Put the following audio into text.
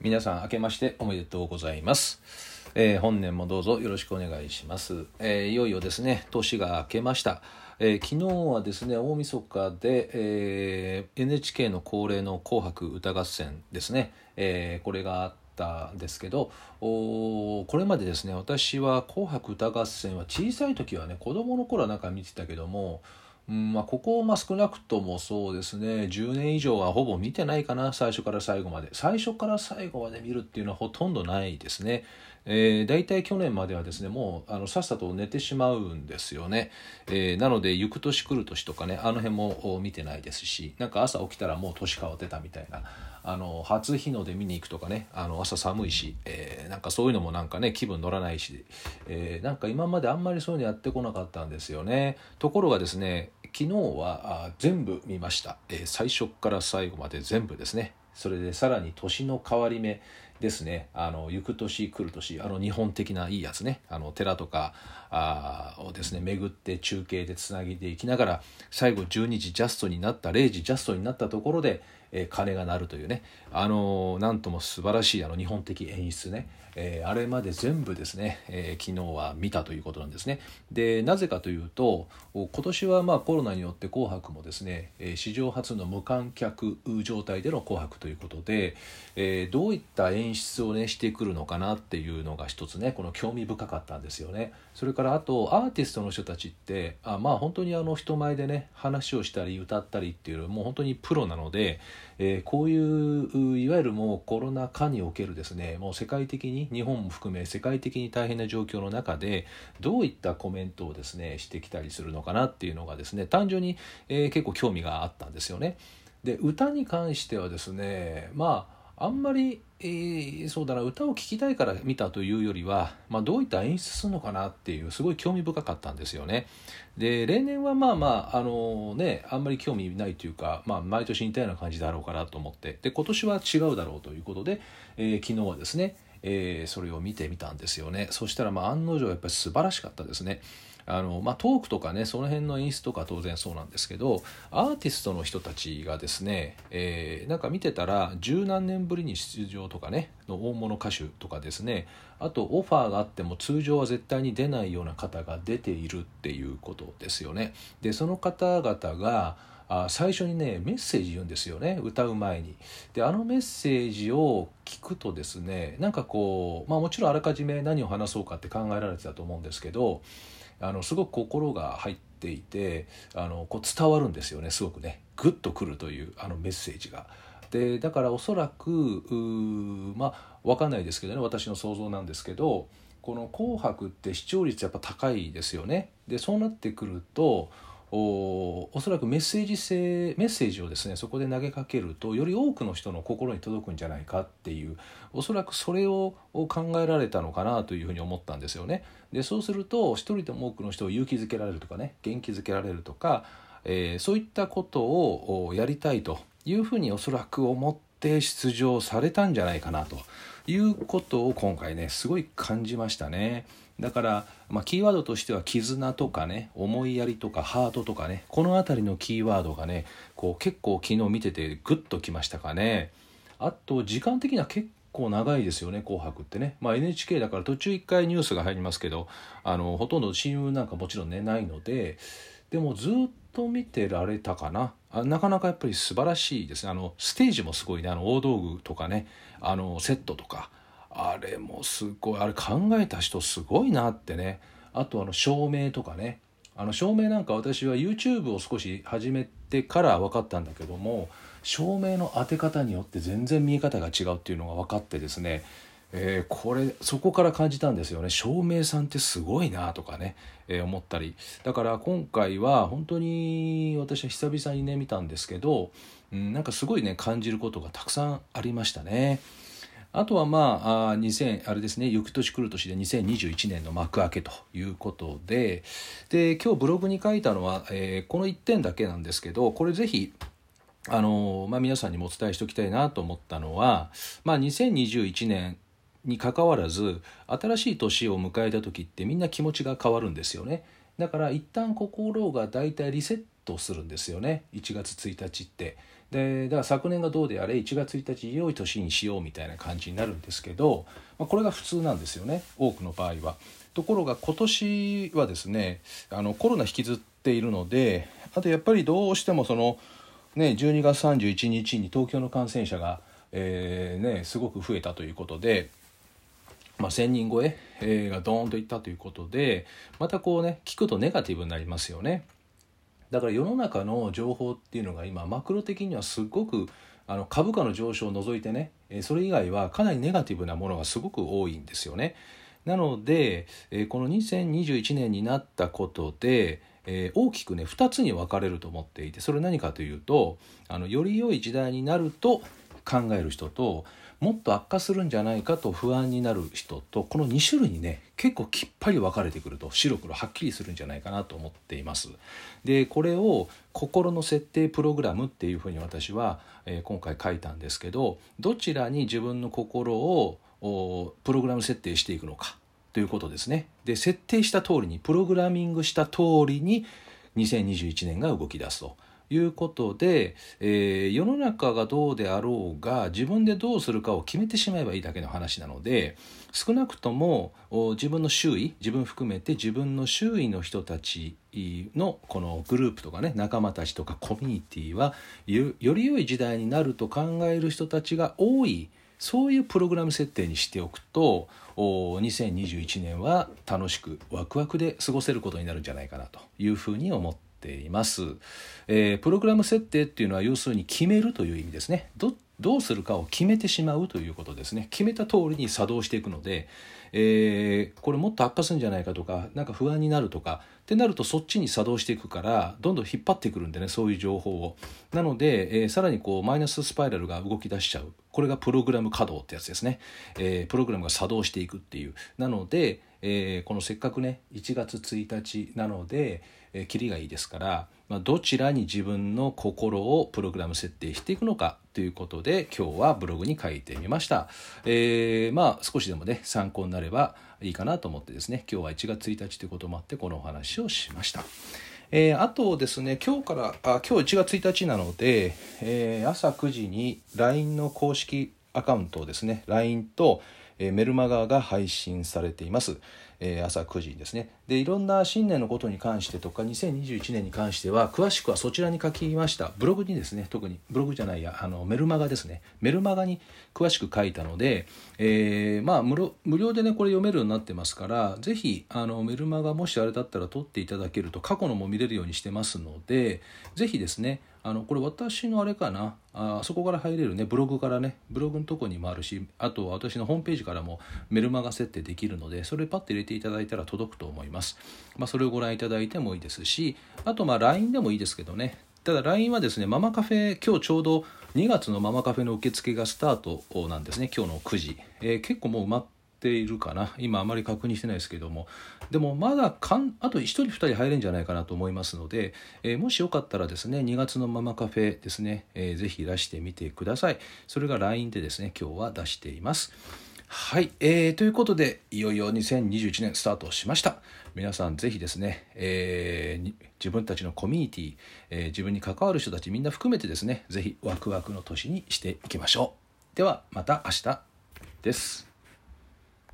皆さん明けましておめでとうございます、えー本年もどうぞよろしくお願いします、えーいよいよですね年が明けました、えー昨日はですね大晦日で、えー NHK の恒例の「紅白歌合戦」ですね、えーこれがあったんですけどおこれまでですね私は「紅白歌合戦」は小さい時はね子供の頃はなんか見てたけどもうんまあ、ここ、まあ、少なくともそうですね。10年以上はほぼ見てないかな。最初から最後まで。最初から最後まで見るっていうのはほとんどないですね、えー、大体去年まではですねもうあのさっさと寝てしまうんですよね、えーなので行く年来る年とかねあの辺も見てないですしなんか朝起きたらもう年変わってたみたいな。あの初日の出見に行くとかねあの朝寒いし、えーなんかそういうのもなんかね気分乗らないし、えーなんか今まであんまりそういうのやってこなかったんですよね。ところがですね昨日は全部見ました、えー最初から最後まで全部ですね。それでさらに年の変わり目ですね。あの行く年来る年あの日本的ないいやつね。あの寺とかあをですね巡って中継でつなげていきながら最後12時ジャストになった0時ジャストになったところで、えー鐘が鳴るというね。あのーなんとも素晴らしいあの日本的演出ね、えーあれまで全部ですね、えー昨日は見たということなんですね。でなぜかというと今年はまあコロナによって「紅白」もですね、えー史上初の無観客状態での「紅白」ということで、えーどういった演出をねしてくるのかなっていうのが一つねこの興味深かったんですよね。それからあとアーティストの人たちってあまあ本当にあの人前でね話をしたり歌ったりっていうのはもう本当にプロなので、えーこういういわゆるもうコロナ禍におけるですねもう世界的に日本も含め世界的に大変な状況の中でどういったコメントをですねしてきたりするのかなっていうのがですね単純に、えー結構興味があったんですよね。で歌に関してはですねまああんまり、えーそうだな歌を聴きたいから見たというよりは、まあ、どういった演出するのかなっていうすごい興味深かったんですよね。で例年はまあまああのねあんまり興味ないというか、まあ、毎年似たような感じだろうかなと思ってで今年は違うだろうということで、えー昨日はですね、えーそれを見てみたんですよねそしたらまあ案の定やっぱり素晴らしかったですね。あのまあ、トークとかねその辺の演出とか当然そうなんですけどアーティストの人たちがですね、えーなんか見てたら十何年ぶりに出場とかねの大物歌手とかですねあとオファーがあっても通常は絶対に出ないような方が出ているっていうことですよね。でその方々があ最初にねメッセージ言うんですよね歌う前に。であのメッセージを聞くとですねなんかこうまあもちろんあらかじめ何を話そうかって考えられてたと思うんですけどあのすごく心が入っていてあのこう伝わるんですよねすごくねグッとくるというあのメッセージが。でだからおそらくうまあ分かんないですけどね私の想像なんですけどこの「紅白」って視聴率やっぱ高いですよね。でそうなってくるとおおそらくメッセージ性メッセージをですねそこで投げかけるとより多くの人の心に届くんじゃないかっていうおそらくそれを考えられたのかなというふうに思ったんですよね。でそうすると一人でも多くの人を勇気づけられるとかね元気づけられるとか、えーそういったことをやりたいというふうにおそらく思って出場されたんじゃないかなということを今回ねすごい感じましたね。だから、まあ、キーワードとしては絆とかね思いやりとかハートとかねこの辺りのキーワードがねこう結構昨日見ててグッときましたかね。あと時間的には結構長いですよね「紅白」ってね、まあ、NHK だから途中1回ニュースが入りますけどあのほとんど新聞なんかもちろん寝ないのででもずっと見てられたかな？あなかなかやっぱり素晴らしいですね。あのステージもすごいね。あの大道具とかね。あのセットとか。あれもすごい。あれ考えた人すごいなってね。あとあの照明とかね。あの照明なんか私は YouTube を少し始めてから分かったんだけども照明の当て方によって全然見え方が違うっていうのが分かってですね、えーこれそこから感じたんですよね照明さんってすごいなとかね、えー思ったりだから今回は本当に私は久々にね見たんですけど、うん、なんかすごいね感じることがたくさんありましたね。あとはまああ2000あれですね行く年来る年で2021年の幕開けということでで今日ブログに書いたのは、えーこの1点だけなんですけどこれぜひあのまあ、皆さんにもお伝えしておきたいなと思ったのは、まあ、2021年にかかわらず新しい年を迎えた時ってみんな気持ちが変わるんですよねだから一旦心がだいたいリセットするんですよね1月1日ってでだから昨年がどうであれ1月1日良い年にしようみたいな感じになるんですけど、まあ、これが普通なんですよね多くの場合は。ところが今年はですねあのコロナ引きずっているのであとやっぱりどうしてもその、ね、12月31日に東京の感染者が、えーね、すごく増えたということで。まあ、1,000人超ええー、がドーンといったということでまたこうね聞くとネガティブになりますよね。だから世の中の情報っていうのが今マクロ的にはすごくあの株価の上昇を除いてねそれ以外はかなりネガティブなものがすごく多いんですよね。なのでこの2021年になったことで大きくね2つに分かれると思っていてそれ何かというとあのより良い時代になると考える人ともっと悪化するんじゃないかと不安になる人とこの2種類にね結構きっぱり分かれてくると白黒はっきりするんじゃないかなと思っています。でこれを心の設定プログラムっていうふうに私は、えー、今回書いたんですけどどちらに自分の心をプログラム設定していくのかということですね。で設定した通りにプログラミングした通りに2021年が動き出すと。いうことで、えー、世の中がどうであろうが自分でどうするかを決めてしまえばいいだけの話なので少なくとも自分の周囲自分含めて自分の周囲の人たちのこのグループとかね仲間たちとかコミュニティはより良い時代になると考える人たちが多いそういうプログラム設定にしておくと2021年は楽しくワクワクで過ごせることになるんじゃないかなというふうに思ってています、えー、プログラム設定っていうのは要するに決めるという意味ですね。どどうするかを決めてしまうということですね。決めた通りに作動していくので、えー、これもっと悪化するんじゃないかとか何か不安になるとかってなるとそっちに作動していくからどんどん引っ張ってくるんでねそういう情報を。なので、えー、さらにこうマイナススパイラルが動き出しちゃう。これがプログラム稼働ってやつですね、えー、プログラムが作動していくっていう。なので、えー、このせっかくね1月1日なので、キリがいいですから、まあ、どちらに自分の心をプログラム設定していくのかということで今日はブログに書いてみました、えー、まあ少しでもね参考になればいいかなと思ってですね今日は1月1日ということもあってこのお話をしました。えー、あとですね、今日から、あ今日1月1日なので、えー、朝9時に LINE の公式アカウントをですね、LINE と、メルマガが配信されています。えー、朝9時ですね。でいろんな新年のことに関してとか2021年に関しては詳しくはそちらに書きました。ブログにですね特にブログじゃないやあのメルマガですね。メルマガに詳しく書いたので、えー、まあ無料無料でねこれ読めるようになってますから是非あのメルマガもしあれだったら取っていただけると過去のも見れるようにしてますので是非ですねあのこれ私のあれかな。あそこから入れるねブログからねブログのとこにもあるしあと私のホームページからもメルマガ設定できるのでそれパッと入れてていただいたら届くと思います、まあ、それをご覧いただいてもいいですしあとまあ LINE でもいいですけどね。ただ LINE はですねママカフェ今日ちょうど2月のママカフェの受付がスタートなんですね。今日の9時、えー、結構もう埋まっているかな。今あまり確認してないですけども。でもまだかんあと1人2人入れるんじゃないかなと思いますので、えー、もしよかったらですね2月のママカフェですね、えー、ぜひ出してみてください。それが LINE でですね今日は出しています。はい、えー、ということでいよいよ2021年スタートしました。皆さん是非ですね、えー、自分たちのコミュニティ、えー、自分に関わる人たちみんな含めてですね是非ワクワクの年にしていきましょう。ではまた明日です。